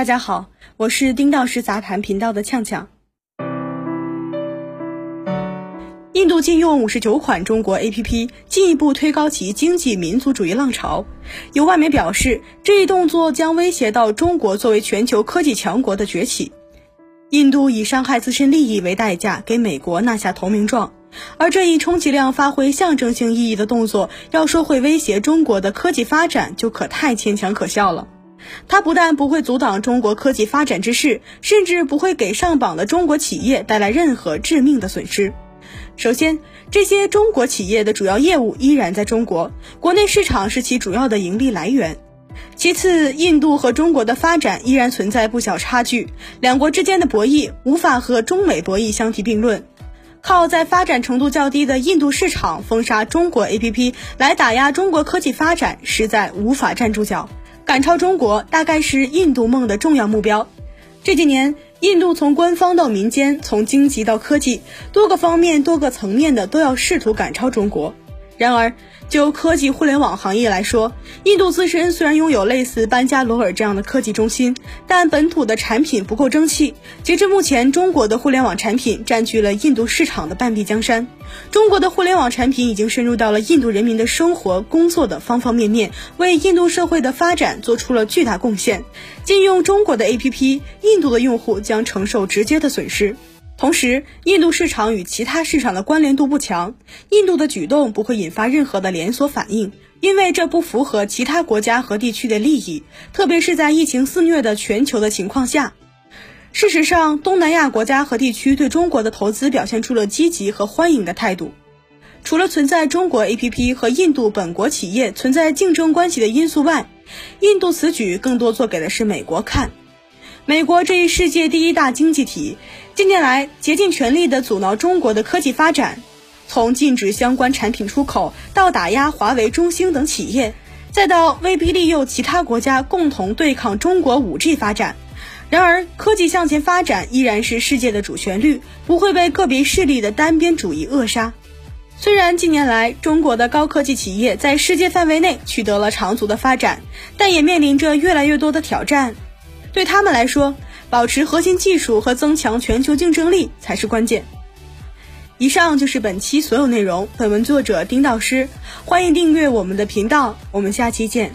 大家好，我是丁道师杂谈频道的呛呛。印度禁用五十九款中国 APP，进一步推高其经济民族主义浪潮。有外媒表示，这一动作将威胁到中国作为全球科技强国的崛起。印度以伤害自身利益为代价，给美国纳下投名状。而这一充其量发挥象征性意义的动作，要说会威胁中国的科技发展，就可太牵强可笑了。它不但不会阻挡中国科技发展之势，甚至不会给上榜的中国企业带来任何致命的损失。首先，这些中国企业的主要业务依然在中国，国内市场是其主要的盈利来源。其次，印度和中国的发展依然存在不小差距，两国之间的博弈无法和中美博弈相提并论。靠在发展程度较低的印度市场封杀中国 APP 来打压中国科技发展，实在无法站住脚。赶超中国大概是印度梦的重要目标。这几年，印度从官方到民间，从经济到科技，多个方面、多个层面的都要试图赶超中国。然而，就科技互联网行业来说，印度自身虽然拥有类似班加罗尔这样的科技中心，但本土的产品不够争气。截至目前，中国的互联网产品占据了印度市场的半壁江山。中国的互联网产品已经深入到了印度人民的生活、工作的方方面面，为印度社会的发展做出了巨大贡献。禁用中国的 APP，印度的用户将承受直接的损失。同时，印度市场与其他市场的关联度不强，印度的举动不会引发任何的连锁反应，因为这不符合其他国家和地区的利益，特别是在疫情肆虐的全球的情况下。事实上，东南亚国家和地区对中国的投资表现出了积极和欢迎的态度。除了存在中国 APP 和印度本国企业存在竞争关系的因素外，印度此举更多做给的是美国看。美国这一世界第一大经济体。近年来，竭尽全力地阻挠中国的科技发展，从禁止相关产品出口，到打压华为、中兴等企业，再到威逼利诱其他国家共同对抗中国 5G 发展。然而，科技向前发展依然是世界的主旋律，不会被个别势力的单边主义扼杀。虽然近年来中国的高科技企业在世界范围内取得了长足的发展，但也面临着越来越多的挑战。对他们来说，保持核心技术和增强全球竞争力才是关键。以上就是本期所有内容。本文作者丁导师，欢迎订阅我们的频道，我们下期见。